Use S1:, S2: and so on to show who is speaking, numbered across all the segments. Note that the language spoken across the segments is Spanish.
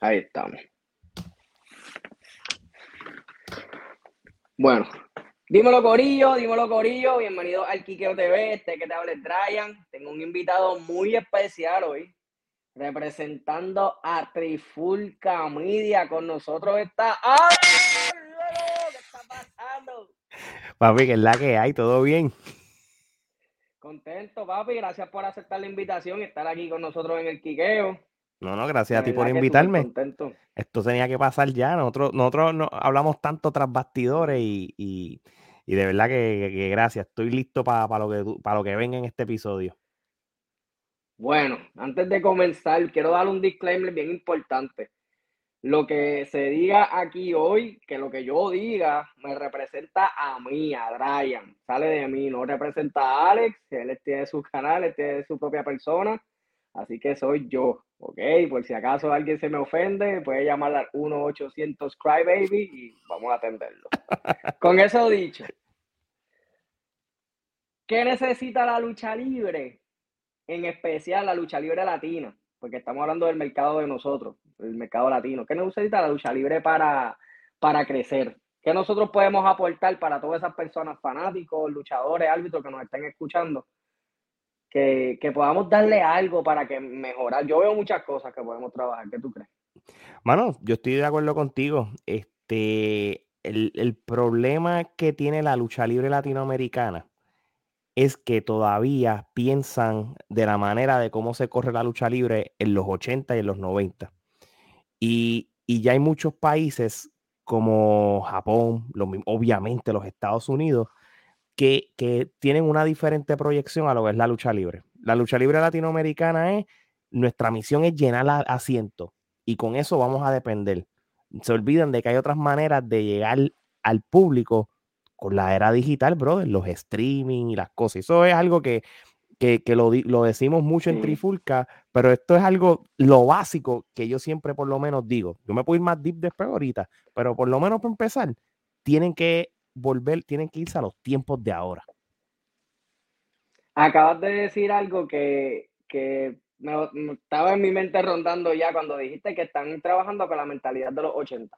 S1: Ahí estamos. Bueno, dímelo Corillo, dímelo Corillo, bienvenido al Kikeo TV, este que te habla es Brian. Tengo un invitado muy especial hoy, representando a Trifulca Media. Con nosotros está... ¡Ay! ¿Qué está pasando?
S2: Papi, que es la que hay, todo bien.
S1: Contento, papi, gracias por aceptar la invitación y estar aquí con nosotros en el Quiqueo.
S2: No, no, gracias a ti por invitarme. Esto tenía que pasar ya. Nosotros, nosotros no, hablamos tanto tras bastidores y, y- y de verdad que, que gracias. Estoy listo para lo que para lo que venga en este episodio.
S1: Bueno, antes de comenzar, quiero dar un disclaimer bien importante. Lo que se diga aquí hoy, que lo que yo diga, me representa a mí, a Brian. Sale de mí, no representa a Alex. Él tiene su canal, él tiene su propia persona. Así que soy yo, ¿ok? Por si acaso alguien se me ofende, puede llamar al 1-800 Crybaby y vamos a atenderlo. Con eso dicho, ¿qué necesita la lucha libre? En especial la lucha libre latina, porque estamos hablando del mercado de nosotros, el mercado latino. ¿Qué necesita la lucha libre para, para crecer? ¿Qué nosotros podemos aportar para todas esas personas, fanáticos, luchadores, árbitros que nos estén escuchando? Que, podamos darle algo para que mejorar. Yo veo muchas cosas que podemos trabajar. ¿Qué tú crees?
S2: Mano, yo estoy de acuerdo contigo. Este, el, el problema que tiene la lucha libre latinoamericana es que todavía piensan de la manera de cómo se corre la lucha libre en los 80 y en los 90. Y, y ya hay muchos países como Japón, obviamente los Estados Unidos, que, que tienen una diferente proyección a lo que es la lucha libre. La lucha libre latinoamericana es, nuestra misión es llenar asientos y con eso vamos a depender. Se olvidan de que hay otras maneras de llegar al público con la era digital, brother, los streaming y las cosas. Eso es algo que, que, que lo, lo decimos mucho en. Trifulca, pero esto es algo, lo básico que yo siempre por lo menos digo. Yo me puedo ir más deep después ahorita, pero por lo menos para empezar, tienen que volver, tienen que irse a los tiempos de ahora.
S1: Acabas de decir algo que, que me, me estaba en mi mente rondando ya cuando dijiste que están trabajando con la mentalidad de los 80.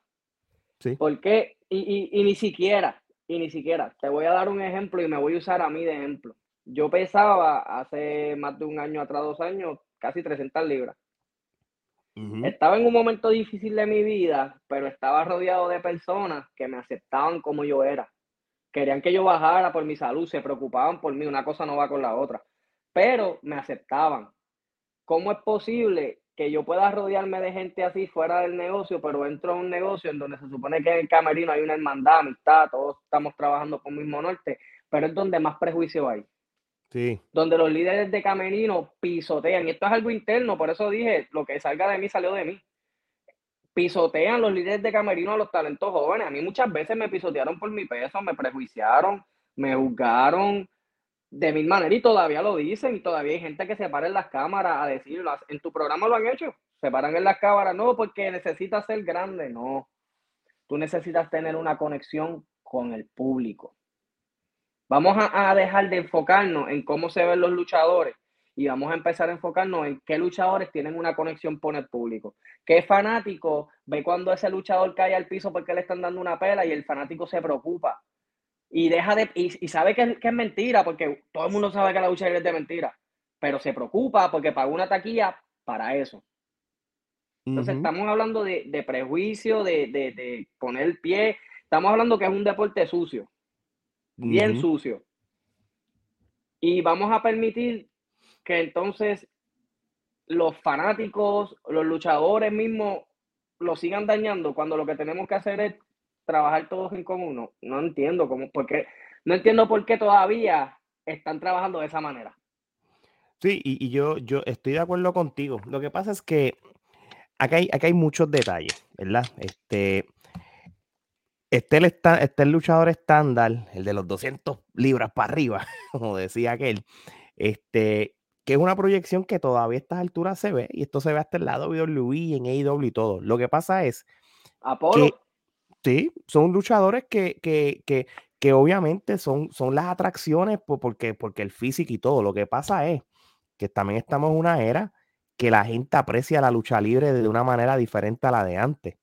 S2: Sí.
S1: ¿Por qué? Y, y, y ni siquiera, y ni siquiera. Te voy a dar un ejemplo y me voy a usar a mí de ejemplo. Yo pesaba hace más de un año atrás, dos años, casi 300 libras. Estaba en un momento difícil de mi vida, pero estaba rodeado de personas que me aceptaban como yo era. Querían que yo bajara por mi salud, se preocupaban por mí, una cosa no va con la otra, pero me aceptaban. ¿Cómo es posible que yo pueda rodearme de gente así fuera del negocio, pero entro a un negocio en donde se supone que en el camerino hay una hermandad, amistad, todos estamos trabajando con el mismo norte, pero es donde más prejuicio hay? Donde los líderes de camerino pisotean, y esto es algo interno, por eso dije, lo que salga de mí salió de mí. Pisotean los líderes de camerino a los talentos jóvenes. A mí muchas veces me pisotearon por mi peso, me prejuiciaron, me juzgaron de mil maneras y todavía lo dicen y todavía hay gente que se para en las cámaras a decirlo. En tu programa lo han hecho, se paran en las cámaras, no, porque necesitas ser grande, no. Tú necesitas tener una conexión con el público. Vamos a, a dejar de enfocarnos en cómo se ven los luchadores y vamos a empezar a enfocarnos en qué luchadores tienen una conexión con el público. ¿Qué fanático ve cuando ese luchador cae al piso porque le están dando una pela y el fanático se preocupa? Y deja de y, y sabe que, que, es mentira, porque todo el mundo sabe que la lucha es de mentira, pero se preocupa porque pagó una taquilla para eso. Entonces, uh -huh. estamos hablando de, de prejuicio, de, de, de, poner el pie. Estamos hablando que es un deporte sucio, bien uh -huh. sucio. Y vamos a permitir que entonces los fanáticos, los luchadores mismos, lo sigan dañando cuando lo que tenemos que hacer es trabajar todos en común. No, no entiendo cómo, por qué, no entiendo por qué todavía están trabajando de esa manera.
S2: Sí, y, y yo, yo estoy de acuerdo contigo. Lo que pasa es que acá hay, acá hay muchos detalles, ¿verdad? Este, este, el, este el luchador estándar, el de los 200 libras para arriba, como decía aquel, este, que es una proyección que todavía a estas alturas se ve, y esto se ve hasta el lado de WWE, en AEW y todo. Lo que pasa es
S1: Apolo.
S2: que sí, son luchadores que, que, que, que obviamente son, son las atracciones porque, porque el físico y todo. Lo que pasa es que también estamos en una era que la gente aprecia la lucha libre de una manera diferente a la de antes.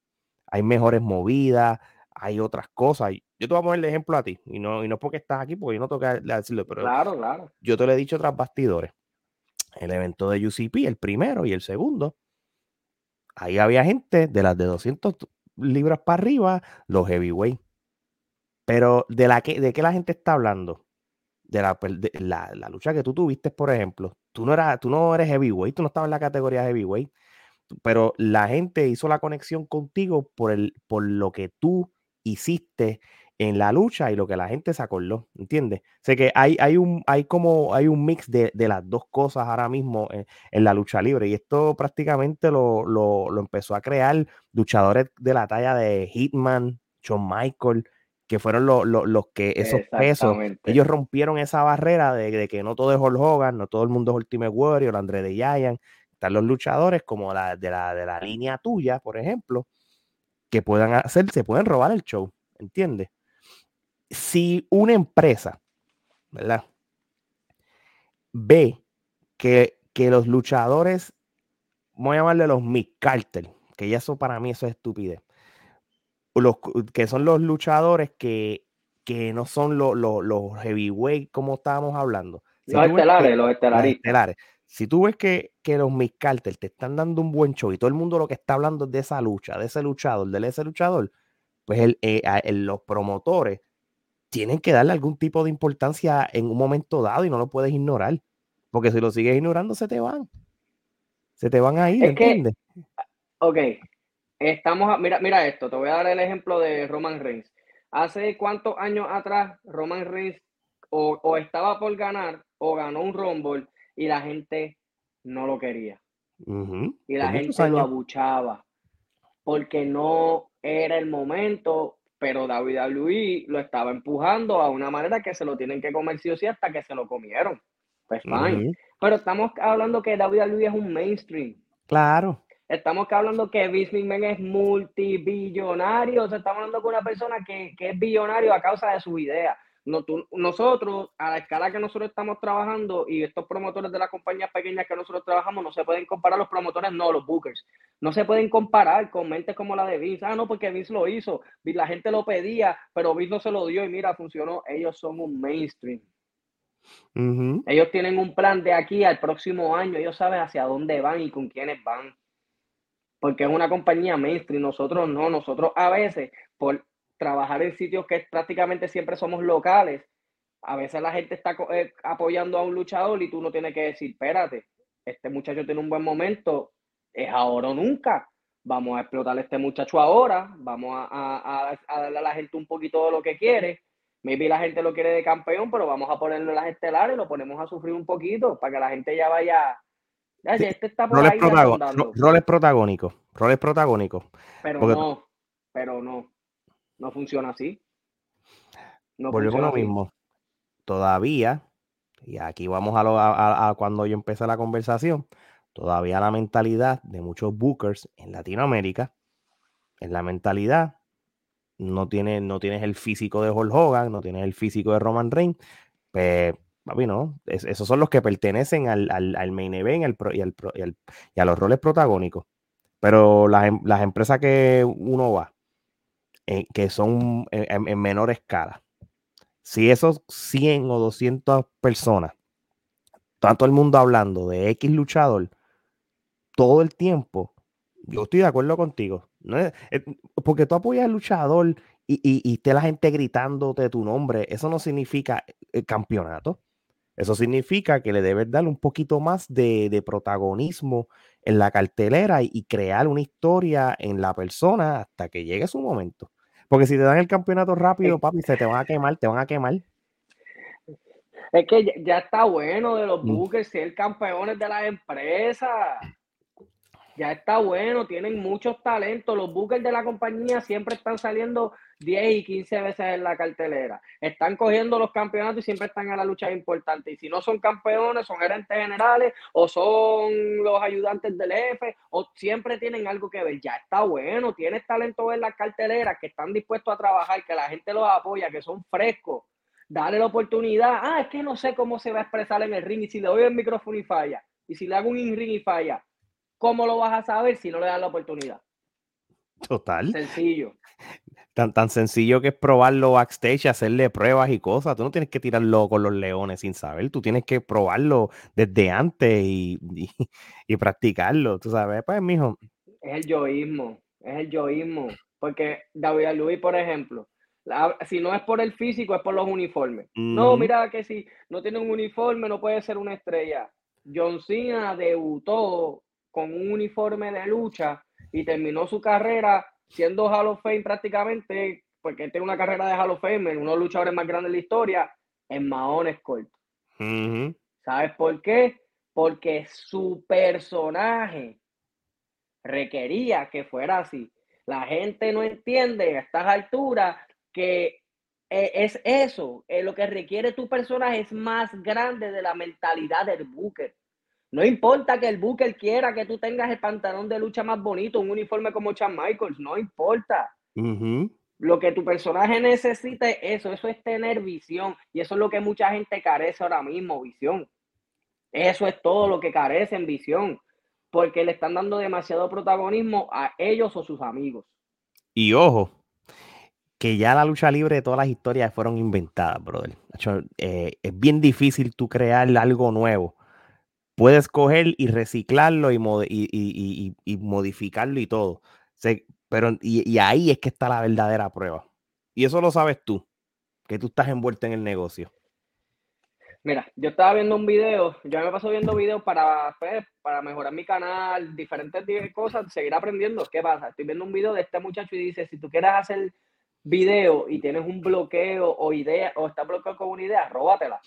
S2: Hay mejores movidas, hay otras cosas. Yo te voy a poner el ejemplo a ti, y no, y no porque estás aquí, porque yo no tengo que decirlo, pero
S1: claro, claro.
S2: yo te lo he dicho tras bastidores. El evento de UCP, el primero y el segundo, ahí había gente de las de 200 libras para arriba, los heavyweight. Pero de, la que, de qué la gente está hablando? De la, la, lucha que tú tuviste, por ejemplo. Tú no, eras, tú no eres heavyweight, tú no estabas en la categoría heavyweight, pero la gente hizo la conexión contigo por, el, por lo que tú hiciste en la lucha y lo que la gente se acordó, ¿entiendes? Sé que hay, hay, un, hay como hay un mix de, las dos cosas ahora mismo en, la lucha libre y esto prácticamente lo, lo, empezó a crear luchadores de la talla de Hitman, Shawn Michael, que fueron los que esos pesos, ellos rompieron esa barrera de, que no todo es Hulk Hogan, no todo el mundo es Ultimate Warrior, André de Giant, están los luchadores como la de la, de la línea tuya, por ejemplo, que puedan hacer, se pueden robar el show, ¿entiendes? si una empresa, ¿verdad? Ve que, que los luchadores, voy a llamarle los Mick Carter, que ya eso para mí eso es estupidez. Los, que son los luchadores que, que no son los, los, los heavyweight como estábamos hablando.
S1: Los estelares, los estelares.
S2: Si tú ves que, que los Carter te están dando un buen show y todo el mundo lo que está hablando es de esa lucha, de ese luchador, de ese luchador, pues el, eh, los promotores tienen que darle algún tipo de importancia en un momento dado y no lo puedes ignorar. Porque si lo sigues ignorando, se te van. Se te van a ir, ¿entiendes?
S1: ok, estamos, mira, mira esto, te voy a dar el ejemplo de Roman Reigns. Hace cuántos años atrás Roman Reigns o, estaba por ganar o ganó un Rumble y la gente no lo quería. Y la gente lo abuchaba porque no era el momento pero WWE lo estaba empujando a una manera que se lo tienen que comer sí o sí hasta que se lo comieron. Pues fine. Pero estamos hablando que WWE es un mainstream.
S2: Claro.
S1: Estamos hablando que Vince McMahon es multibillonario. O sea, estamos hablando con una persona que, que es billonario a causa de su idea nosotros, a la escala que nosotros estamos trabajando y estos promotores de las compañías pequeñas que nosotros trabajamos, no se pueden comparar los promotores, no, los bookers. No se pueden comparar con mentes como la de Vince. Ah, no, porque Vince lo hizo. La gente lo pedía, pero Vince no se lo dio y mira, funcionó. Ellos son un mainstream. Ellos tienen un plan de aquí al próximo año. Ellos saben hacia dónde van y con quiénes van. Porque es una compañía mainstream. Nosotros no. Nosotros a veces, por trabajar en sitios que prácticamente siempre somos locales, a veces la gente está eh, apoyando a un luchador y tú no tienes que decir, espérate, este muchacho tiene un buen momento, es ahora o nunca. Vamos a explotar a este muchacho ahora, vamos a, darle a la gente un poquito de lo que quiere. Maybe la gente lo quiere de campeón, pero vamos a ponerlo en las estelares, lo ponemos a sufrir un poquito para que la gente ya vaya.
S2: este está por roles, roles protagónicos, roles protagónicos.
S1: Pero no, pero no. No funciona así.
S2: No Volvemos lo mismo. Todavía, y aquí vamos a, a, cuando yo empecé la conversación, todavía la mentalidad de muchos bookers en Latinoamérica, en la mentalidad, no tienes, no tienes el físico de Hulk Hogan, no tienes el físico de Roman Reigns, pues, papi, no, esos son los que pertenecen al, al, main event y, al, y, a los roles protagónicos. Pero las, em, las empresas que uno va, eh, que son en, menor escala. Si esos 100 o 200 personas, tanto el mundo hablando de X luchador, todo el tiempo, yo estoy de acuerdo contigo. ¿no? Eh, porque tú apoyas al luchador y, y, la gente gritándote tu nombre, eso no significa el campeonato. Eso significa que le debes dar un poquito más de, de protagonismo en la cartelera y, crear una historia en la persona hasta que llegue su momento. Porque si te dan el campeonato rápido, papi, se te van a quemar, te van a quemar.
S1: Es que ya, está bueno de los mm. buques ser campeones de las empresas. Ya está bueno, tienen muchos talentos. Los buques de la compañía siempre están saliendo 10 y 15 veces en la cartelera. Están cogiendo los campeonatos y siempre están a la lucha importante. Y si no son campeones, son gerentes generales o son los ayudantes del jefe o siempre tienen algo que ver. Ya está bueno, tienes talento en las carteleras que están dispuestos a trabajar, que la gente los apoya, que son frescos. Dale la oportunidad. Ah, es que no sé cómo se va a expresar en el ring y si le doy el micrófono y falla. Y si le hago un in ring y falla ¿cómo lo vas a saber si no le das la oportunidad?
S2: Total.
S1: Sencillo.
S2: Tan, tan sencillo que es probarlo backstage, hacerle pruebas y cosas. Tú no tienes que tirarlo con los leones sin saber. Tú tienes que probarlo desde antes y, y, practicarlo. Tú sabes, pues, mijo.
S1: Es el yoísmo. Es el yoísmo. Porque David Luis, por ejemplo, si no es por el físico, es por los uniformes. No, mira que si no tiene un uniforme, no puede ser una estrella. John Cena debutó con un uniforme de lucha y terminó su carrera siendo Hall of Fame prácticamente, porque tiene una carrera de Hall of Fame, uno de los luchadores más grandes de la historia, en maones cortos. ¿Sabes por qué? Porque su personaje requería que fuera así. La gente no entiende a estas alturas que eh, es eso, eh, lo que requiere tu personaje es más grande de la mentalidad del Booker. No importa que el Booker quiera que tú tengas el pantalón de lucha más bonito, un uniforme como Chan Michaels, no importa. Lo que tu personaje necesita es eso, eso es tener visión. Y eso es lo que mucha gente carece ahora mismo, visión. Eso es todo lo que carece en visión. Porque le están dando demasiado protagonismo a ellos o sus amigos.
S2: Y ojo, que ya la lucha libre de todas las historias fueron inventadas, brother. Eh, es bien difícil tú crear algo nuevo. Puedes coger y reciclarlo y, y, modificarlo y todo. pero y, ahí es que está la verdadera prueba. Y eso lo sabes tú, que tú estás envuelto en el negocio.
S1: Mira, yo estaba viendo un video, yo me paso viendo videos para, pues, para mejorar mi canal, diferentes cosas, seguir aprendiendo. ¿Qué pasa? Estoy viendo un video de este muchacho y dice, si tú quieres hacer video y tienes un bloqueo o idea, o está bloqueado con una idea, róbatela.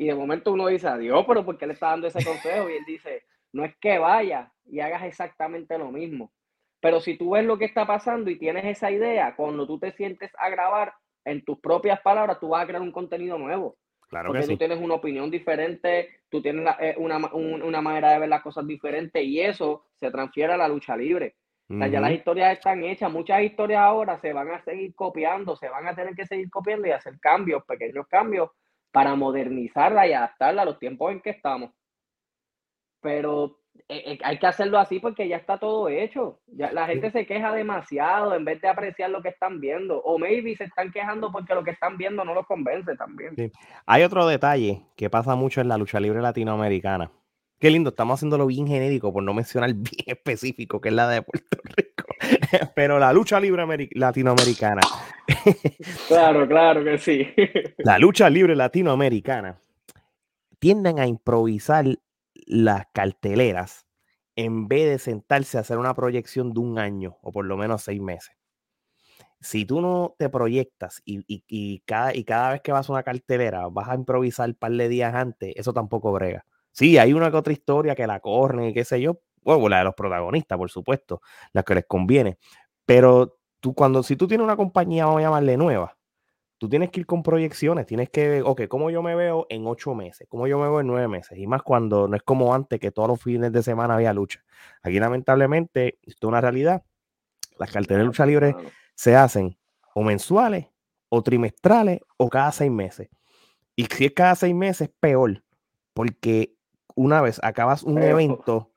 S1: Y de momento uno dice, adiós, pero ¿por qué le está dando ese consejo? Y él dice, no es que vaya y hagas exactamente lo mismo. Pero si tú ves lo que está pasando y tienes esa idea, cuando tú te sientes a grabar en tus propias palabras, tú vas a crear un contenido nuevo.
S2: Claro
S1: porque
S2: que
S1: tú tienes una opinión diferente, tú tienes eh, una, una, manera de ver las cosas diferente y eso se transfiere a la lucha libre ya las historias están hechas, muchas historias ahora se van a seguir copiando, se van a tener que seguir copiando y hacer cambios, pequeños cambios, para modernizarla y adaptarla a los tiempos en que estamos. Pero eh, eh, hay que hacerlo así porque ya está todo hecho. Ya, la gente se queja demasiado en vez de apreciar lo que están viendo. O maybe se están quejando porque lo que están viendo no los convence también.
S2: Hay otro detalle que pasa mucho en la lucha libre latinoamericana Qué lindo, estamos haciéndolo bien genérico, por no mencionar bien específico, que es la de Puerto Rico. Pero la lucha libre latinoamericana.
S1: Claro, claro que sí.
S2: La lucha libre latinoamericana tienden a improvisar las carteleras en vez de sentarse a hacer una proyección de un año o por lo menos seis meses. Si tú no te proyectas y, cada, y cada vez que vas a una cartelera vas a improvisar un par de días antes, eso tampoco brega. Sí, hay una que otra historia que la corren y qué sé yo. Bueno, la de los protagonistas, por supuesto, la que les conviene. Pero tú, cuando, si tú tienes una compañía, vamos a llamarle nueva, tú tienes que ir con proyecciones, tienes que, ok, ¿cómo yo me veo en ocho meses? ¿Cómo yo me veo en nueve meses? Y más cuando no es como antes, que todos los fines de semana había lucha. Aquí, lamentablemente, esto es una realidad. Las carteras de lucha libre se hacen o mensuales, o trimestrales, o cada seis meses. Y si es cada seis meses, peor, porque una vez acabas un evento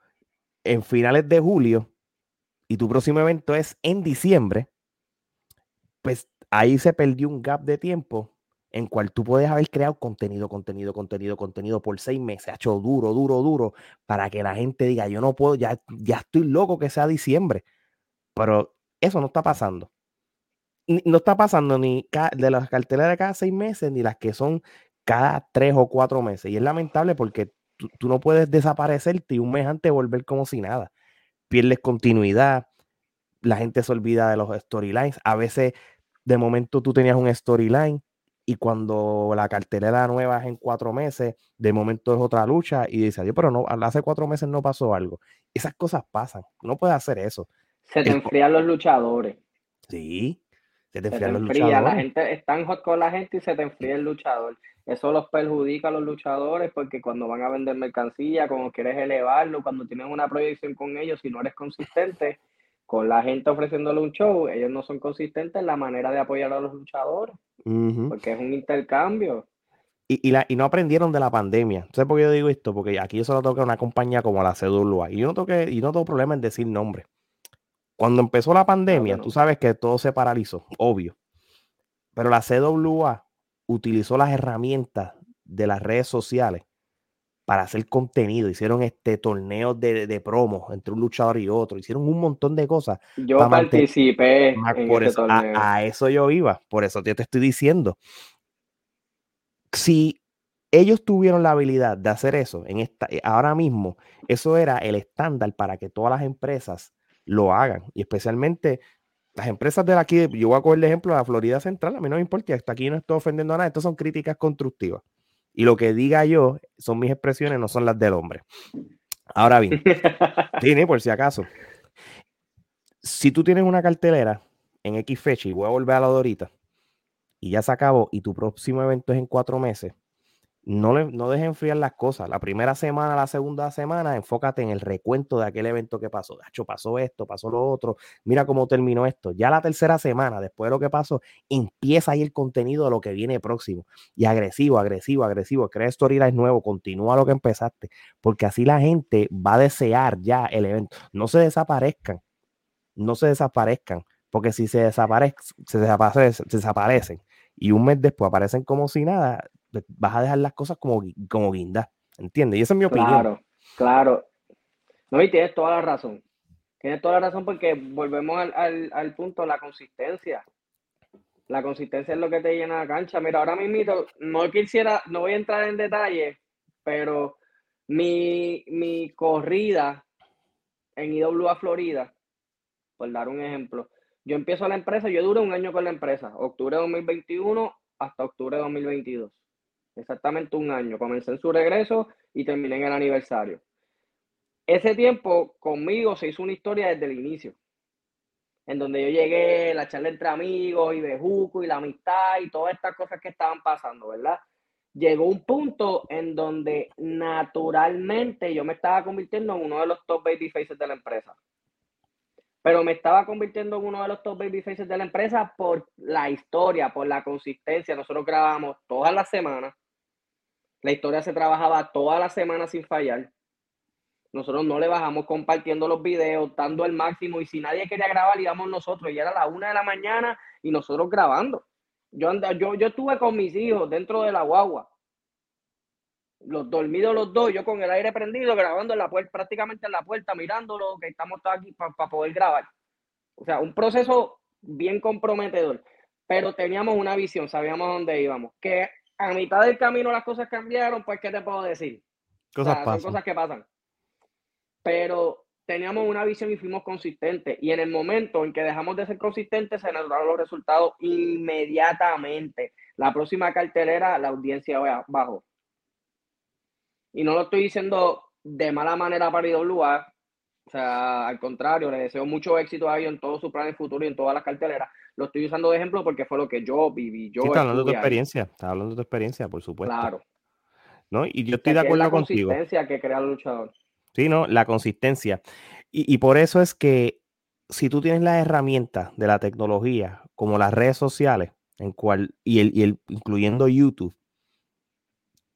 S2: en finales de julio y tu próximo evento es en diciembre, pues ahí se perdió un gap de tiempo en cual tú puedes haber creado contenido, contenido, contenido, contenido por seis meses, ha hecho duro, duro, duro, para que la gente diga, yo no puedo, ya, ya estoy loco que sea diciembre. Pero eso no está pasando. No está pasando ni de las cartelas de cada seis meses, ni las que son cada tres o cuatro meses. Y es lamentable porque tú, no puedes desaparecerte y un mes antes volver como si nada. Pierdes continuidad, la gente se olvida de los storylines. A veces, de momento, tú tenías un storyline y cuando la cartelera nueva es en cuatro meses, de momento es otra lucha y dices, pero no, hace cuatro meses no pasó algo. Esas cosas pasan, no puedes hacer eso.
S1: Se te enfrían los luchadores.
S2: Sí,
S1: se te enfrían los luchadores. La gente está hot con la gente y se te enfría el luchador. Eso los perjudica a los luchadores porque cuando van a vender mercancía, cuando quieres elevarlo, cuando tienes una proyección con ellos, si no eres consistente con la gente ofreciéndole un show, ellos no son consistentes en la manera de apoyar a los luchadores, porque es un intercambio.
S2: y, la, y no aprendieron de la pandemia. ¿Sabes por qué yo digo esto? Porque aquí yo solo toca una compañía como la CWA. Y yo no, toque, y no tengo problema en decir nombre. Cuando empezó la pandemia, tú sabes que todo se paralizó, obvio. Pero la CWA utilizó las herramientas de las redes sociales para hacer contenido. Hicieron este torneo de, de promo entre un luchador y otro. Hicieron un montón de cosas.
S1: Yo participé en
S2: por eso, A, eso yo iba. Por eso yo te estoy diciendo. Si ellos tuvieron la habilidad de hacer eso en esta, eh, ahora mismo, eso era el estándar para que todas las empresas lo hagan. Y especialmente las empresas de aquí, yo voy a coger el ejemplo de la Florida Central, a mí no me importa, hasta aquí no estoy ofendiendo a nadie, estas son críticas constructivas. Y lo que diga yo son mis expresiones, no son las del hombre. Ahora bien, tiene por si acaso. Si tú tienes una cartelera en X fecha, y voy a volver a la de ahorita, y ya se acabó, y tu próximo evento es en cuatro meses, no, le, no dejes enfriar las cosas. La primera semana, la segunda semana, enfócate en el recuento de aquel evento que pasó. De hecho, pasó esto, pasó lo otro. Mira cómo terminó esto. Ya la tercera semana, después de lo que pasó, empieza ahí el contenido de lo que viene próximo. Y agresivo, agresivo, agresivo. Crea storyline nuevo, continúa lo que empezaste. Porque así la gente va a desear ya el evento. No se desaparezcan. No se desaparezcan. Porque si se desaparecen, se se desaparecen y un mes después aparecen como si nada, vas a dejar las cosas como, como guindas, ¿entiendes? Y esa es mi opinión.
S1: Claro, claro. No, y tienes toda la razón. Tienes toda la razón porque volvemos al, al, al punto, la consistencia. La consistencia es lo que te llena la cancha. Mira, ahora mismo no quisiera, no voy a entrar en detalle, pero mi, mi corrida en IWA Florida, por dar un ejemplo, yo empiezo la empresa, yo duro un año con la empresa, octubre de 2021 hasta octubre de 2022 exactamente un año. Comencé en su regreso y terminé en el aniversario. Ese tiempo conmigo se hizo una historia desde el inicio, en donde yo llegué, la charla entre amigos y bejuco y la amistad y todas estas cosas que estaban pasando, ¿verdad? Llegó un punto en donde naturalmente yo me estaba convirtiendo en uno de los top baby faces de la empresa. Pero me estaba convirtiendo en uno de los top baby faces de la empresa por la historia, por la consistencia. Nosotros grabamos todas las semanas la historia se trabajaba toda la semana sin fallar. Nosotros no le bajamos compartiendo los videos, dando el máximo. Y si nadie quería grabar, íbamos nosotros. Y era la una de la mañana y nosotros grabando. Yo, yo, yo estuve con mis hijos dentro de la guagua. Los dormidos los dos, yo con el aire prendido, grabando en la puerta, prácticamente en la puerta, mirándolo, que estamos todos aquí para poder grabar. O sea, un proceso bien comprometedor. Pero teníamos una visión, sabíamos dónde íbamos. Que a mitad del camino las cosas cambiaron, pues, ¿qué te puedo decir?
S2: Cosas pasan.
S1: Son cosas que pasan. Pero teníamos una visión y fuimos consistentes. Y en el momento en que dejamos de ser consistentes, se nos dieron los resultados inmediatamente. La próxima cartelera, la audiencia bajó. Y no lo estoy diciendo de mala manera para IWA. O sea, al contrario, le deseo mucho éxito a ellos en todos sus planes futuros y en todas las carteleras lo estoy usando de ejemplo porque fue lo que yo viví. Yo
S2: sí, está hablando de tu experiencia, está hablando de tu experiencia, por supuesto.
S1: Claro.
S2: ¿No? Y yo estoy de acuerdo contigo.
S1: La consistencia que crea el luchador.
S2: Sí, no, la consistencia. Y, y por eso es que si tú tienes las herramientas de la tecnología, como las redes sociales, en cual, y el, y el incluyendo YouTube,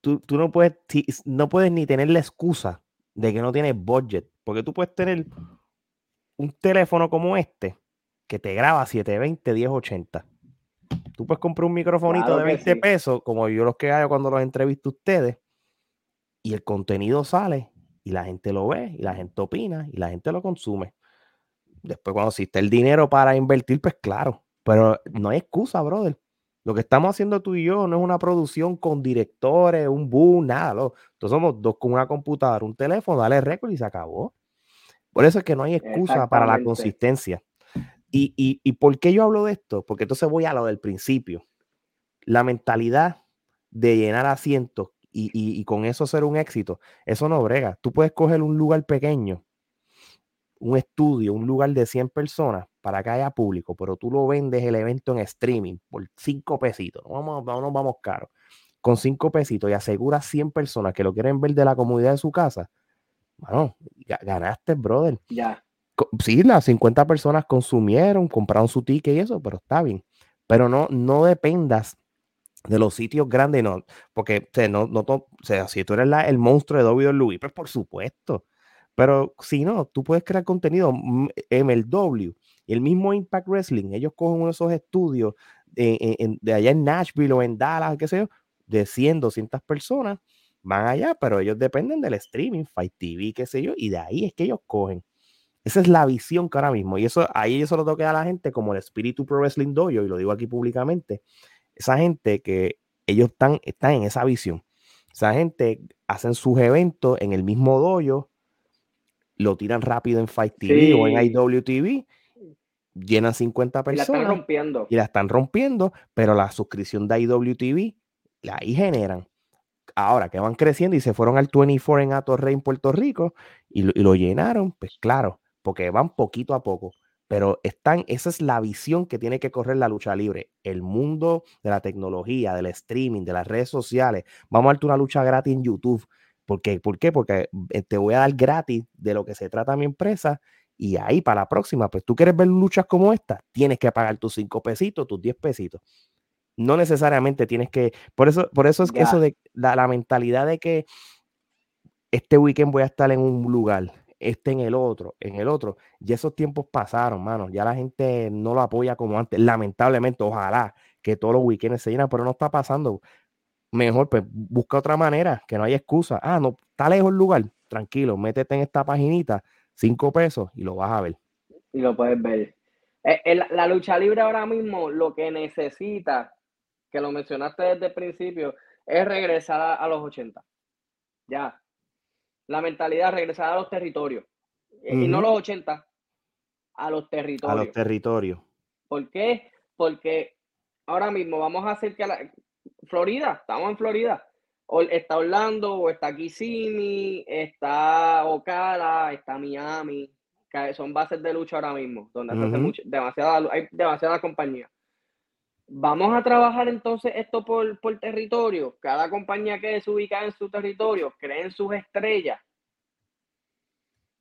S2: tú, tú no, puedes, no puedes ni tener la excusa de que no tienes budget, porque tú puedes tener un teléfono como este que te graba 720, 1080. Tú puedes comprar un microfonito de 20 pesos, como yo los que hago cuando los entrevisto a ustedes, y el contenido sale, y la gente lo ve, y la gente opina, y la gente lo consume. Después, cuando existe el dinero para invertir, pues claro, pero no hay excusa, brother. Lo que estamos haciendo tú y yo no es una producción con directores, un boom, nada. Entonces somos dos con una computadora, un teléfono, dale récord y se acabó. Por eso es que no hay excusa para la consistencia. Y, y, por qué yo hablo de esto? Porque entonces voy a lo del principio. La mentalidad de llenar asientos y, y, con eso ser un éxito, eso no brega. Tú puedes coger un lugar pequeño, un estudio, un lugar de 100 personas para que haya público, pero tú lo vendes el evento en streaming por 5 pesitos. No, vamos, no nos vamos caro. Con 5 pesitos y aseguras 100 personas que lo quieren ver de la comunidad de su casa. Bueno, ganaste, brother.
S1: Ya
S2: sí, las 50 personas consumieron, compraron su ticket y eso, pero está bien. Pero no, no dependas de los sitios grandes, no, porque no, no, o sea, si tú eres el monstruo de WWE, pues por supuesto. Pero si no, tú puedes crear contenido MLW y el mismo Impact Wrestling. Ellos cogen uno de esos estudios de, de allá en Nashville o en Dallas, qué sé yo, de 100, 200 personas, van allá, pero ellos dependen del streaming, Fight TV, qué sé yo, y de ahí es que ellos cogen. Esa es la visión que ahora mismo, y eso ahí eso lo toca a la gente como el Espíritu Pro Wrestling Dojo, y lo digo aquí públicamente, esa gente que ellos están, están en esa visión. Esa gente hacen sus eventos en el mismo dojo, lo tiran rápido en Fight TV o en IWTV, llenan 50 personas. Y la están rompiendo. Y la están rompiendo, pero la suscripción de IWTV, ahí generan. Ahora que van creciendo y se fueron al 24 en Atorrey en Puerto Rico y lo llenaron, pues claro, porque van poquito a poco pero están, esa es la visión que tiene que correr la lucha libre. El mundo de la tecnología, del streaming, de las redes sociales. Vamos a darte una lucha gratis en YouTube. ¿Por qué? ¿Por qué? Porque eh, te voy a dar gratis de lo que se trata mi empresa. Y ahí para la próxima, pues tú quieres ver luchas como esta, tienes que pagar tus cinco pesitos, tus 10 pesitos. No necesariamente tienes que. Por eso, por eso es que eso de la mentalidad de que este weekend voy a estar en un lugar este en el otro, en el otro. Ya esos tiempos pasaron, mano. Ya la gente no lo apoya como antes. Lamentablemente, ojalá que todos los weekends se llenan, pero no está pasando. Mejor, pues busca otra manera, que no haya excusa. Ah, no, está lejos el lugar. Tranquilo, métete en esta paginita, cinco pesos y lo vas a ver.
S1: Y lo puedes ver. Eh, la lucha libre ahora mismo lo que necesita, que lo mencionaste desde el principio, es regresar a, a los 80. Ya, la mentalidad regresar a los territorios. Eh, y no los 80, a los territorios.
S2: A los territorios.
S1: ¿Por qué? Porque ahora mismo vamos a hacer que la... Florida, estamos en Florida. Está Orlando, o está Kissimmee, está Ocala, está Miami. Que son bases de lucha ahora mismo, donde hace demasiada, hay demasiadas compañías. Vamos a trabajar entonces esto por, por territorio. Cada compañía que se ubica en su territorio, creen sus estrellas.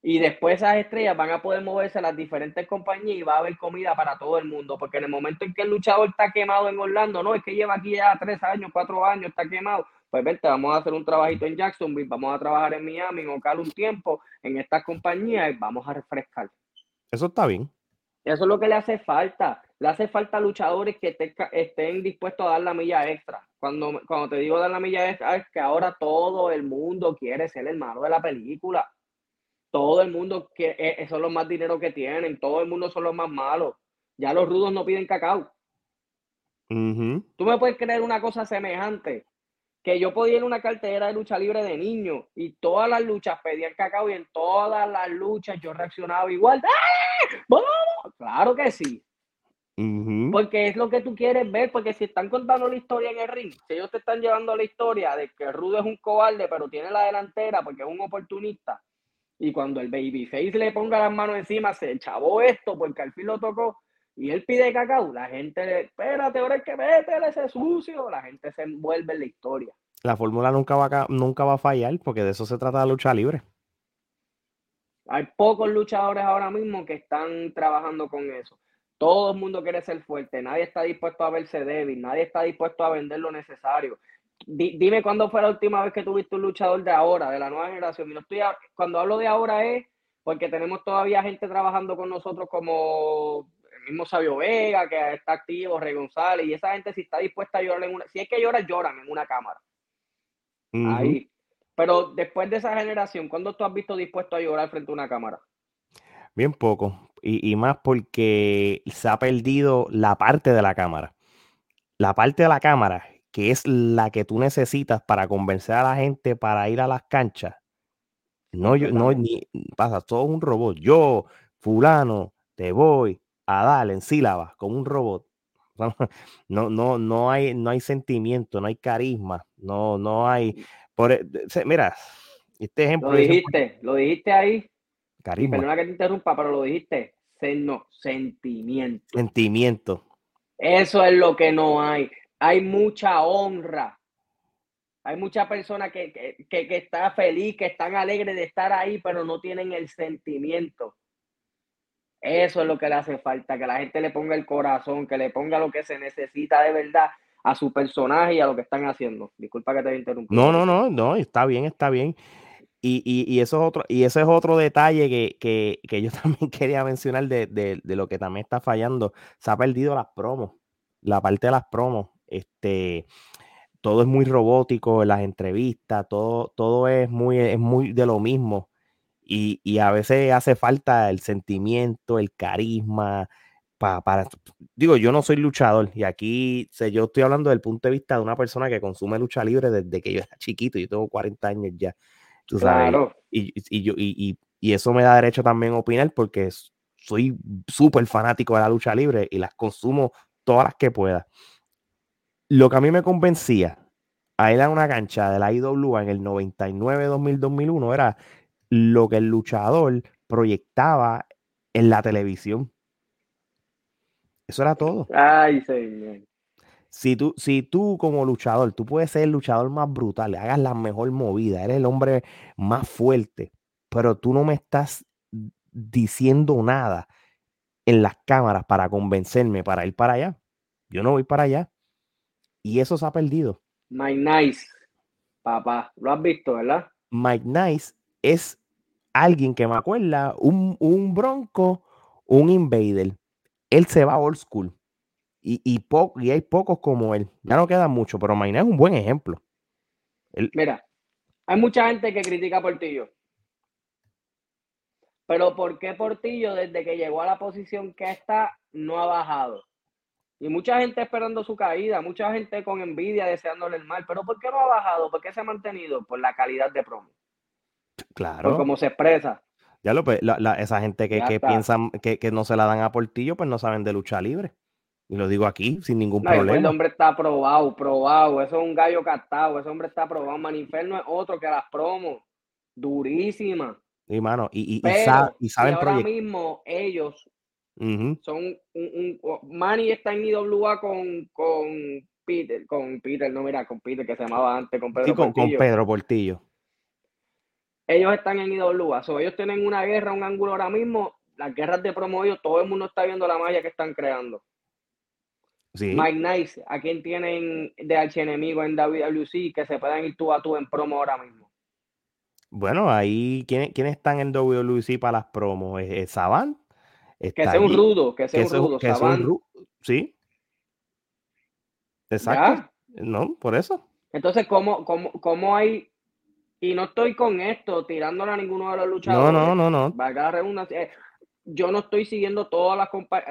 S1: Y después esas estrellas van a poder moverse a las diferentes compañías y va a haber comida para todo el mundo. Porque en el momento en que el luchador está quemado en Orlando, no, es que lleva aquí ya tres años, cuatro años, está quemado. Pues vente, vamos a hacer un trabajito en Jacksonville, vamos a trabajar en Miami, en Ocal un tiempo, en estas compañías y vamos a refrescar.
S2: Eso está bien.
S1: Eso es lo que le hace falta. Le hace falta luchadores que estén dispuestos a dar la milla extra. Cuando, cuando te digo dar la milla extra, es que ahora todo el mundo quiere ser el malo de la película. Todo el mundo que eh, eh, son los más dinero que tienen. Todo el mundo son los más malos. Ya los rudos no piden cacao. Tú me puedes creer una cosa semejante. Que yo podía ir a una cartera de lucha libre de niño y todas las luchas pedían cacao y en todas las luchas yo reaccionaba igual. ¡Ah! Claro que sí. Porque es lo que tú quieres ver, porque si están contando la historia en el ring, si ellos te están llevando la historia de que Rudo es un cobarde, pero tiene la delantera porque es un oportunista, y cuando el babyface le ponga las manos encima, se chavó esto porque al fin lo tocó, y él pide cacao, la gente le, espérate, ahora es que métele ese sucio, la gente se envuelve en la historia.
S2: La fórmula nunca va, a, nunca va a fallar, porque de eso se trata la lucha libre.
S1: Hay pocos luchadores ahora mismo que están trabajando con eso. Todo el mundo quiere ser fuerte, nadie está dispuesto a verse débil, nadie está dispuesto a vender lo necesario. Dime cuándo fue la última vez que tuviste un luchador de ahora, de la nueva generación. estoy cuando hablo de ahora es porque tenemos todavía gente trabajando con nosotros como el mismo Sabio Vega, que está activo, Rey González, y esa gente si está dispuesta a llorar en una, si es que lloran, lloran en una cámara. Ahí, pero después de esa generación, ¿cuándo tú has visto dispuesto a llorar frente a una cámara?
S2: Bien poco. Y, más porque se ha perdido la parte de la cámara. La parte de la cámara, que es la que tú necesitas para convencer a la gente para ir a las canchas. No, yo, no, ni pasa, todo un robot. Yo, fulano, te voy a dar en sílabas como un robot. No, no, no hay, no hay sentimiento, no hay carisma, no, no hay por, e, mira, este ejemplo.
S1: Lo dijiste, lo dijiste ahí. Carisma. Perdona que te interrumpa, pero lo dijiste. No, sentimiento.
S2: Sentimiento.
S1: Eso es lo que no hay. Hay mucha honra. Hay mucha personas que, que, que, que está feliz, que están alegres de estar ahí, pero no tienen el sentimiento. Eso es lo que le hace falta, que la gente le ponga el corazón, que le ponga lo que se necesita de verdad a su personaje y a lo que están haciendo. Disculpa que te haya interrumpido.
S2: No, no, no, no, está bien, está bien. Y, y, eso es otro, y ese es otro detalle que, que, que yo también quería mencionar de, de, de, lo que también está fallando. Se ha perdido las promos, la parte de las promos. Este, todo es muy robótico en las entrevistas, todo, todo es muy, es muy de lo mismo. Y, y a veces hace falta el sentimiento, el carisma, para, para, digo, yo no soy luchador y aquí sé, yo estoy hablando del punto de vista de una persona que consume lucha libre desde que yo era chiquito, yo tengo 40 años ya. Tú sabes, y, y, yo, y, y, eso me da derecho también a opinar porque soy súper fanático de la lucha libre y las consumo todas las que pueda. Lo que a mí me convencía a ir a una cancha de la IWA en el 99, 2000, 2001 era lo que el luchador proyectaba en la televisión. Eso era todo.
S1: Ay, señor.
S2: Si tú, si tú como luchador, tú puedes ser el luchador más brutal, hagas la mejor movida, eres el hombre más fuerte, pero tú no me estás diciendo nada en las cámaras para convencerme para ir para allá. Yo no voy para allá. Y eso se ha perdido.
S1: Mike Nice, papá, lo has visto, ¿verdad?
S2: Mike Nice es alguien que me acuerda, un, un bronco, un invader. Él se va old school. Y, y, hay pocos como él. Ya no queda mucho, pero Mainé es un buen ejemplo.
S1: Mira, hay mucha gente que critica a Portillo. Pero ¿por qué Portillo desde que llegó a la posición que está no ha bajado? Y mucha gente esperando su caída, mucha gente con envidia deseándole el mal. Pero ¿por qué no ha bajado? ¿Por qué se ha mantenido? Por la calidad de promo.
S2: Claro.
S1: Por cómo se expresa.
S2: Ya lo, esa gente que, que piensan que, que, no se la dan a Portillo, pues no saben de lucha libre. Y lo digo aquí sin ningún problema.
S1: El hombre está probado, probado. Eso es un gallo captado. Ese hombre está probado. Maniferno es otro que las promos. Durísima.
S2: Y mano, y, y,
S1: y, saben ahora mismo ellos son un, un, Manny está en IWA con, con Peter, con Peter, no mira, con Peter que se llamaba antes, con Pedro
S2: con, Portillo. Con Pedro Portillo.
S1: Ellos están en IWA. So, ellos tienen una guerra, un ángulo ahora mismo. Las guerras de promo, ellos, todo el mundo está viendo la malla que están creando. Mike Nice, ¿a quién tienen de archienemigo en WWC que se puedan ir tú a tú en promo ahora mismo?
S2: Bueno, ahí, ¿quiénes, están en WWC para las promos? ¿Es, Saban?
S1: Que sea un rudo, que sea un rudo. Que un
S2: sí. Exacto. No, por eso.
S1: Entonces, ¿cómo, cómo, cómo hay y no estoy con esto tirándole a ninguno de los luchadores.
S2: No, no, no, no.
S1: Redundancia yo no estoy siguiendo todas las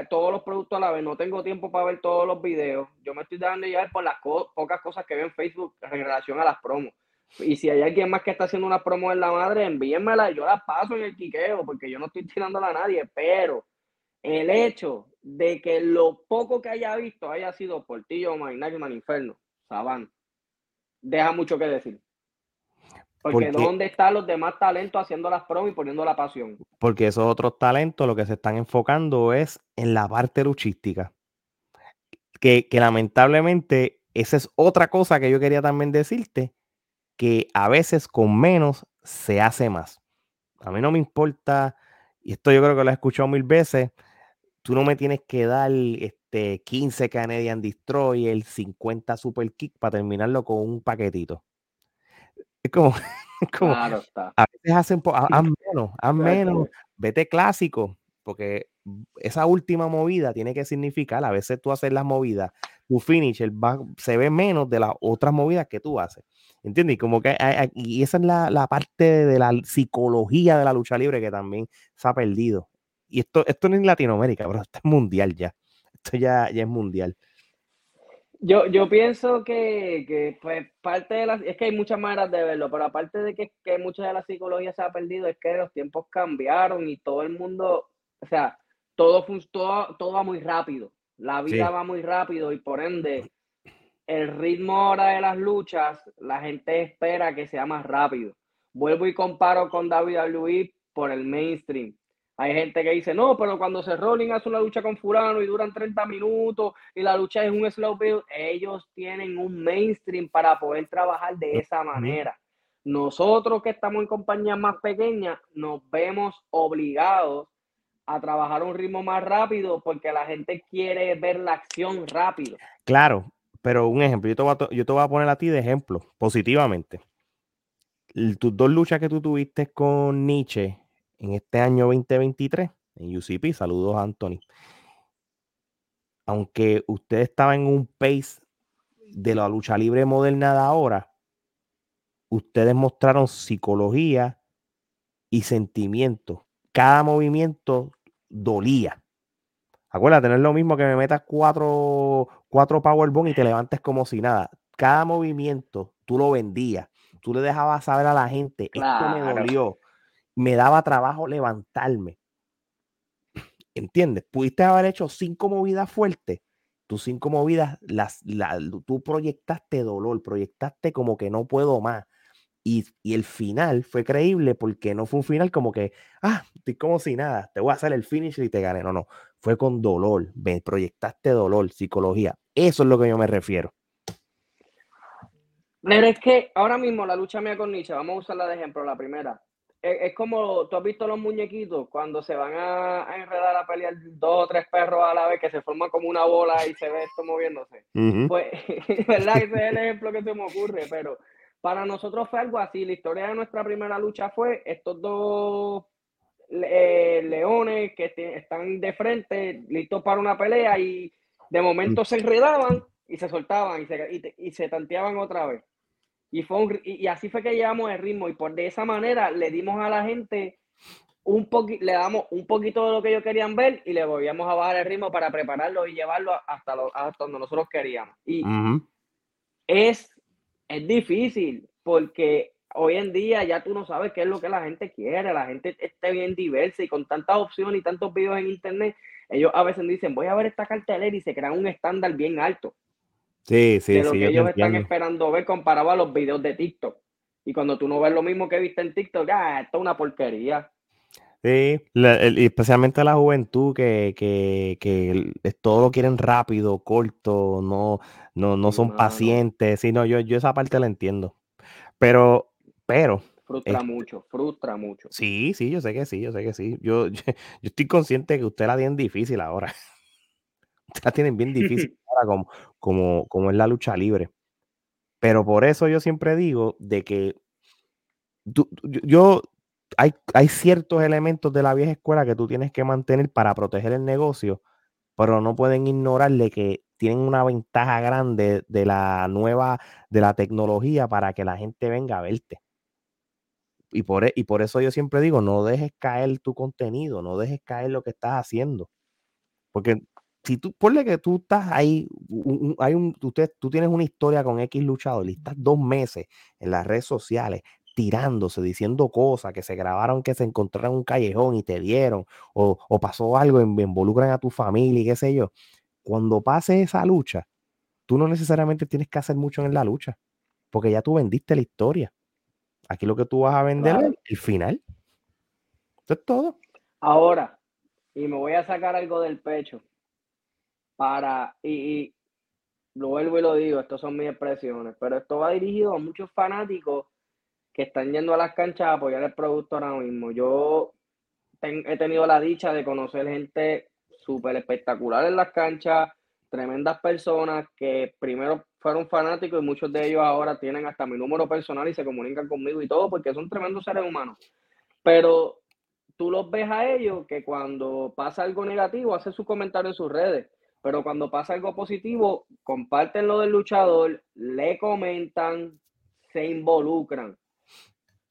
S1: todos los productos a la vez, no tengo tiempo para ver todos los videos. Yo me estoy dando llevar por las pocas cosas que veo en Facebook en relación a las promos. Y si hay alguien más que está haciendo una promo en la madre, envíenmela, yo la paso en el quiqueo, porque yo no estoy tirándola a nadie, pero el hecho de que lo poco que haya visto haya sido Portillo, Man Inferno, Saban, deja mucho que decir. Porque, ¿dónde están los demás talentos haciendo las promos y poniendo la pasión?
S2: Porque esos otros talentos lo que se están enfocando es en la parte luchística. Que, que lamentablemente esa es otra cosa que yo quería también decirte, que a veces con menos se hace más. A mí no me importa, y esto yo creo que lo he escuchado mil veces, tú no me tienes que dar este 15 Canadian Destroyer, 50 Super Kick para terminarlo con un paquetito. Es como, a veces hacen, haz menos, haz menos, vete clásico, porque esa última movida tiene que significar, a veces tú haces las movidas, tu finish se ve menos de las otras movidas que tú haces. ¿Entiendes? Como que y esa es la, parte de la psicología de la lucha libre que también se ha perdido. Y esto, esto no es en Latinoamérica, pero esto es mundial ya. Esto ya, ya es mundial.
S1: Yo, yo pienso que, que, pues, parte de las, es que hay muchas maneras de verlo, pero aparte de que, que mucha de la psicología se ha perdido, es que los tiempos cambiaron y todo el mundo, o sea, todo, todo, todo va muy rápido, la vida va muy rápido y por ende, el ritmo ahora de las luchas, la gente espera que sea más rápido. Vuelvo y comparo con David Luis por el mainstream. Hay gente que dice, no, pero cuando se Rolling hace una lucha con Fulano y duran 30 minutos y la lucha es un slow build, ellos tienen un mainstream para poder trabajar de esa manera. Nosotros que estamos en compañías más pequeñas, nos vemos obligados a trabajar un ritmo más rápido porque la gente quiere ver la acción rápido.
S2: Claro, pero un ejemplo, yo te, voy a, yo te voy a poner a ti de ejemplo, positivamente. Tus dos luchas que tú tuviste con Nietzsche en este año 2023, en UCP, saludos a Anthony. Aunque usted estaba en un pace de la lucha libre moderna de ahora, ustedes mostraron psicología y sentimiento. Cada movimiento dolía. Acuérdate, no es lo mismo que me metas cuatro, cuatro powerbomb y te levantes como si nada. Cada movimiento tú lo vendías. Tú le dejabas saber a la gente, esto me dolió. Me daba trabajo levantarme. ¿Entiendes? Pudiste haber hecho cinco movidas fuertes. Tus cinco movidas, las, tú proyectaste dolor, proyectaste como que no puedo más. Y, el final fue creíble porque no fue un final como que, ah, estoy como si nada, te voy a hacer el finish y te gané. No, no, fue con dolor, me proyectaste dolor, psicología. Eso es lo que yo me refiero.
S1: Pero es que ahora mismo la lucha mía con Nietzsche, vamos a usarla de ejemplo, la primera. Es, como, tú has visto los muñequitos cuando se van a, enredar a pelear dos o tres perros a la vez que se forman como una bola y se ve esto moviéndose. Pues, ¿verdad? Ese es el ejemplo que se me ocurre, pero para nosotros fue algo así. La historia de nuestra primera lucha fue estos dos eh, leones que están de frente, listos para una pelea y de momento se enredaban y se soltaban y se, y, se tanteaban otra vez. Y, fue y, así fue que llevamos el ritmo y por de esa manera le dimos a la gente un poquito, le damos un poquito de lo que ellos querían ver y le volvíamos a bajar el ritmo para prepararlo y llevarlo hasta, hasta donde nosotros queríamos. Y es es difícil porque hoy en día ya tú no sabes qué es lo que la gente quiere, la gente está bien diversa y con tantas opciones y tantos videos en internet, ellos a veces dicen, voy a ver esta cartelera y se crean un estándar bien alto.
S2: Sí, sí,
S1: de lo que ellos están esperando ver comparado a los videos de TikTok. Y cuando tú no ves lo mismo que viste en TikTok, ah, esto es una porquería.
S2: Sí, especialmente la juventud que, que, que, todo lo quieren rápido, corto, no, no, no son pacientes. Sí, no, yo, yo esa parte la entiendo. Pero, pero.
S1: Frustra mucho, frustra mucho.
S2: Sí, sí, yo sé que sí, yo sé que sí. Yo, yo, estoy consciente que usted la tienen difícil ahora. Usted la tienen bien difícil como, como, como es la lucha libre. Pero por eso yo siempre digo de que yo, hay, hay ciertos elementos de la vieja escuela que tú tienes que mantener para proteger el negocio, pero no pueden ignorarle que tienen una ventaja grande de la nueva, de la tecnología para que la gente venga a verte. Y por, e, y por eso yo siempre digo, no dejes caer tu contenido, no dejes caer lo que estás haciendo. Porque si tú, ponle que tú estás ahí, hay un, usted, tú tienes una historia con X luchador y estás dos meses en las redes sociales tirándose, diciendo cosas que se grabaron, que se encontraron en un callejón y te dieron, o, pasó algo, involucran a tu familia y qué sé yo. Cuando pase esa lucha, tú no necesariamente tienes que hacer mucho en la lucha, porque ya tú vendiste la historia. Aquí lo que tú vas a vender es el final. Eso es todo.
S1: Ahora, y me voy a sacar algo del pecho para, y, y lo vuelvo y lo digo, estas son mis expresiones, pero esto va dirigido a muchos fanáticos que están yendo a las canchas a apoyar el producto ahora mismo. Yo he tenido la dicha de conocer gente súper espectacular en las canchas, tremendas personas que primero fueron fanáticos y muchos de ellos ahora tienen hasta mi número personal y se comunican conmigo y todo porque son tremendos seres humanos. Pero tú los ves a ellos que cuando pasa algo negativo hacen sus comentarios en sus redes, pero cuando pasa algo positivo comparten lo del luchador, le comentan, se involucran.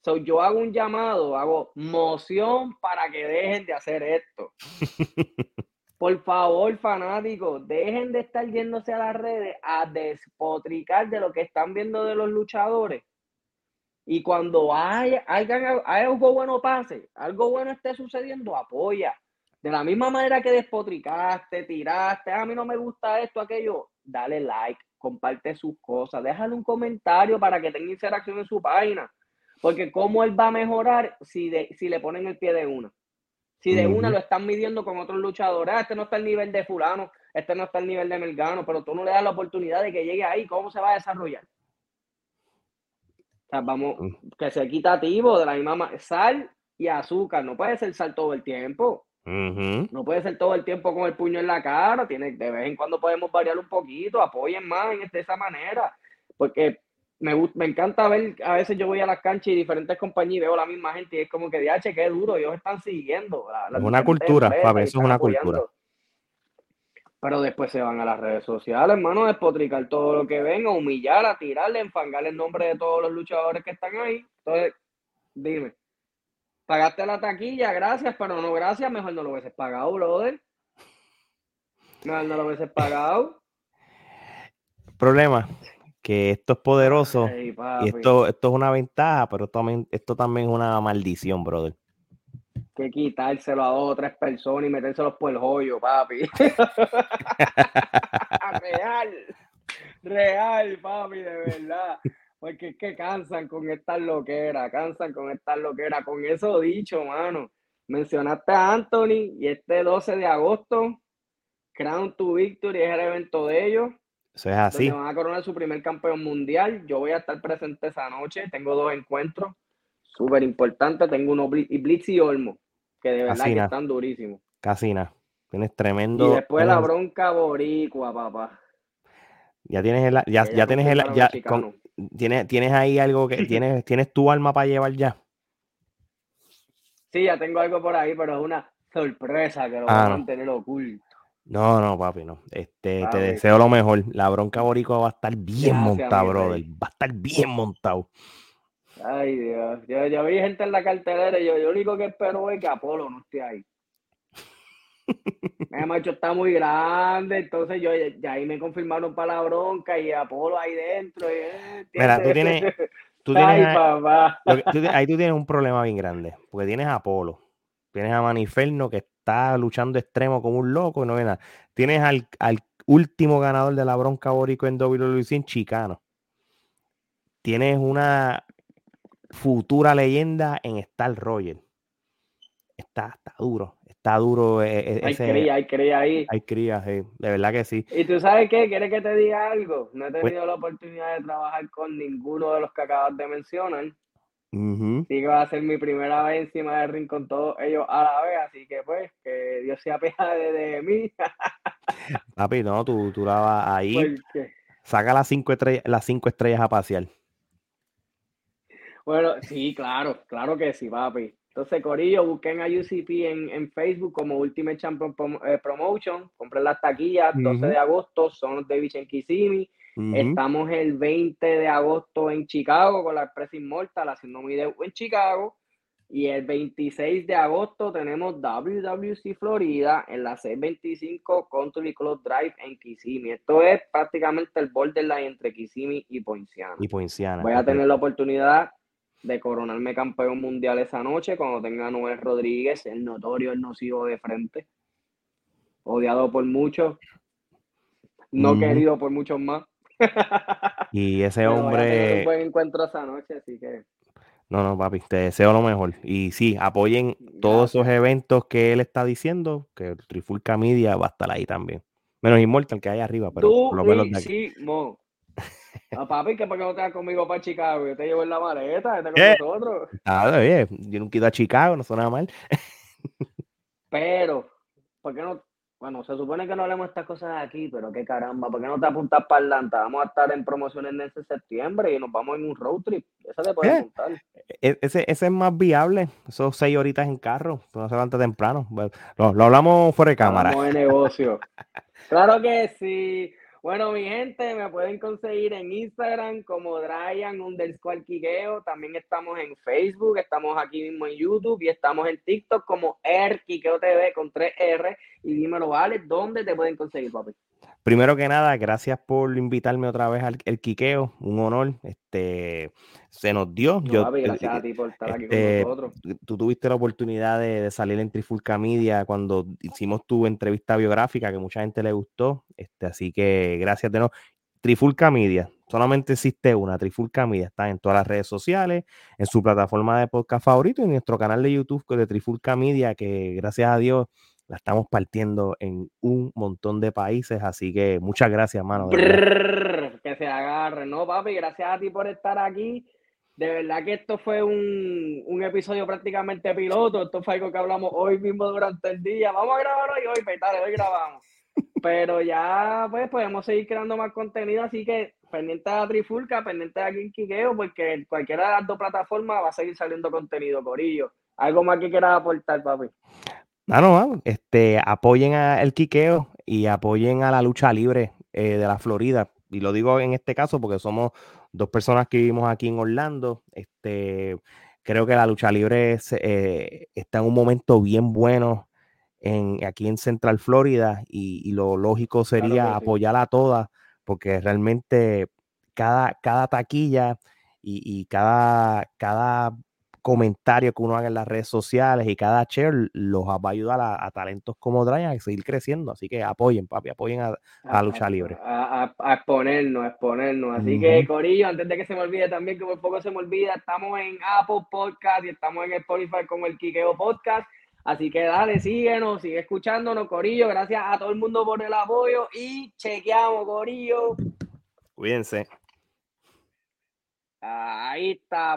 S1: So, yo hago un llamado, hago moción para que dejen de hacer esto. Por favor, fanáticos, dejen de estar yéndose a las redes a despotricar de lo que están viendo de los luchadores. Y cuando haya, algo bueno pase, algo bueno esté sucediendo, apoya. De la misma manera que despotricaste, tiraste, a mí no me gusta esto, aquello, dale like, comparte sus cosas, déjale un comentario para que tenga interacción en su página. Porque cómo él va a mejorar si, si le ponen el pie de una. Si de una lo están midiendo con otros luchadores, ah, este no está al nivel de fulano, este no está al nivel de Melgano, pero tú no le das la oportunidad de que llegue ahí, ¿cómo se va a desarrollar? O sea, vamos, que sea equitativo de la misma sal y azúcar, no puede ser sal todo el tiempo. No puede ser todo el tiempo con el puño en la cara, tiene, de vez en cuando podemos variar un poquito, apoyen más en, de esa manera, porque me, me encanta ver, a veces yo voy a las canchas y diferentes compañías y veo la misma gente y es como que, DH, qué duro, ellos están siguiendo.
S2: es una cultura, Fabi, eso es una cultura.
S1: Pero después se van a las redes sociales, hermano, a despotricar todo lo que ven, a humillar, a tirarle, enfangar el nombre de todos los luchadores que están ahí. Entonces, dime, pagaste la taquilla, gracias, pero no gracias, mejor no lo hubieses pagado, brother. Mejor no lo hubieses pagado.
S2: Problema, que esto es poderoso y esto, esto es una ventaja, pero también, esto también es una maldición, brother.
S1: Que quitárselo a dos o tres personas y metérselos por el joyo, papi. real, real, papi, de verdad. Porque es que cansan con estas loqueras, cansan con estas loqueras. Con eso dicho, mano, mencionaste a Anthony y este 12 de agosto, Crown to Victory es el evento de ellos
S2: eso es así.
S1: Van a coronar su primer campeón mundial. Yo voy a estar presente esa noche. Tengo dos encuentros súper importantes. Tengo uno Blitz y Olmo, que de verdad que están durísimos.
S2: Casina. Tienes tremendo.
S1: Y después la bronca boricua, papá.
S2: Ya tienes el, ya, ya tienes el, ya, tienes, tienes ahí algo que tienes, tienes tu alma para llevar ya.
S1: Sí, ya tengo algo por ahí, pero es una sorpresa que lo ah, van a mantener oculto.
S2: No, no, papi, no. Este, te deseo lo mejor. La bronca boricua va a estar bien montada, brother. Va a estar bien montado.
S1: Ay, Dios. Yo, yo, vi gente en la cartelera y yo, yo lo único que espero es que Apolo no esté ahí. Me macho está muy grande, entonces yo ya ahí me confirmaron para la bronca y Apolo ahí dentro. Eh,
S2: Mira, tú tienes, tú tienes Ay, papá. ahí tú tienes un problema bien grande, porque tienes a Apolo, tienes a Maniferno que está luchando extremo como un loco, no nada. Tienes al, último ganador de la bronca borico en WWE en Chicano. Tienes una futura leyenda en Star Roger. Está, está duro, está duro. Eh,
S1: hay cría, hay cría ahí.
S2: Hay cría, sí, de verdad que sí.
S1: ¿Y tú sabes qué? ¿Quieres que te diga algo? No he pues tenido la oportunidad de trabajar con ninguno de los que acabas de mencionar. Sí que va a ser mi primera vez encima del ring con todos ellos a la vez, así que pues, que Dios sea apiade de, mí.
S2: Papi, no, tú, tú la vas ahí. Saca las cinco, estrellas, las cinco estrellas a pasear.
S1: Bueno, sí, claro, claro que sí, papi. Entonces, Corillo, busquen a UCP en, Facebook como Ultimate Champion eh, Promotion, compren las taquillas, 12 de agosto, son los David en Estamos el 20 de agosto en Chicago con la Express Immortal haciendo mi debut en Chicago. Y el 26 de agosto tenemos WWC Florida en la 625 Country Club Drive en Kissimmee. Esto es prácticamente el borderline entre Kissimmee y Poinciana.
S2: Y Poinciana.
S1: Voy a tener la oportunidad de coronarme campeón mundial esa noche cuando tenga a Noel Rodríguez, el notorio, el nocivo de frente. Odiado por muchos, no querido por muchos más.
S2: Y ese hombre.
S1: Un buen encuentro esa noche, así que.
S2: No, no, papi, te deseo lo mejor. Y sí, apoyen todos esos eventos que él está diciendo, que Trifulca Media va a estar ahí también. Menos Immortal que hay arriba, pero
S1: por lo menos de aquí. No, papi, que para que no te vas conmigo para Chicago, yo te llevo en la maleta, vete con nosotros.
S2: Ah, bien, yo nunca he ido a Chicago, no suena mal.
S1: pero, ¿por qué no bueno, se supone que no hablemos estas cosas aquí, pero qué caramba, ¿por qué no te apuntas para Atlanta? Vamos a estar en promociones en ese septiembre y nos vamos en un road trip. Esa te puede apuntar.
S2: E, ese, ese es más viable, esos seis horitas en carro, no se levanta temprano. Lo, lo hablamos fuera de cámara.
S1: Vamos de negocio. claro que sí. Bueno, mi gente, me pueden conseguir en Instagram como Dryan underscore Quiqueo. También estamos en Facebook, estamos aquí mismo en YouTube y estamos en TikTok como R TV con 3R. Y dímelo, vale, ¿dónde te pueden conseguir, papi?
S2: Primero que nada, gracias por invitarme otra vez al el quiqueo, un honor. Este se nos dio. Yo,
S1: gracias a ti por estar aquí con este, nosotros.
S2: Tú tuviste la oportunidad de, salir en Trifulca Media cuando hicimos tu entrevista biográfica, que mucha gente le gustó. Este, así que gracias de nuevo. Trifulca Media, solamente existe una, Trifulca Media, está en todas las redes sociales, en su plataforma de podcast favorito y en nuestro canal de YouTube de Trifulca Media, que gracias a Dios la estamos partiendo en un montón de países, así que muchas gracias, hermano.
S1: que se agarre, ¿no, papi? Gracias a ti por estar aquí. de verdad que esto fue un, un, episodio prácticamente piloto. Esto fue algo que hablamos hoy mismo durante el día. Vamos a grabar hoy, hoy, pues, hoy grabamos. Pero ya, pues, podemos seguir creando más contenido. Así que pendiente a Trifulca, pendiente a Quiqueo, porque en cualquiera de las dos plataformas va a seguir saliendo contenido, Corillo. ¿Algo más que quieras aportar, papi?
S2: No, no, este, apoyen al Quiqueo y apoyen a la lucha libre eh, de la Florida. Y lo digo en este caso porque somos dos personas que vivimos aquí en Orlando. Este, creo que la lucha libre eh, está en un momento bien bueno en, aquí en Central Florida y, lo lógico sería apoyar a todas porque realmente cada, cada taquilla y, y, cada, cada comentario que uno haga en las redes sociales y cada share los va a ayudar a, talentos como Brian a seguir creciendo. Así que apoyen, papi, apoyen a, a, Lucha Libre.
S1: A, exponernos, a exponernos. Así que, Corillo, antes de que se me olvide también, que por poco se me olvida, estamos en Apple Podcast y estamos en Spotify con el Kikeo Podcast. Así que dale, síguenos, sigue escuchándonos, Corillo. Gracias a todo el mundo por el apoyo y chequeamos, Corillo.
S2: Cuídense.
S1: Ahí está.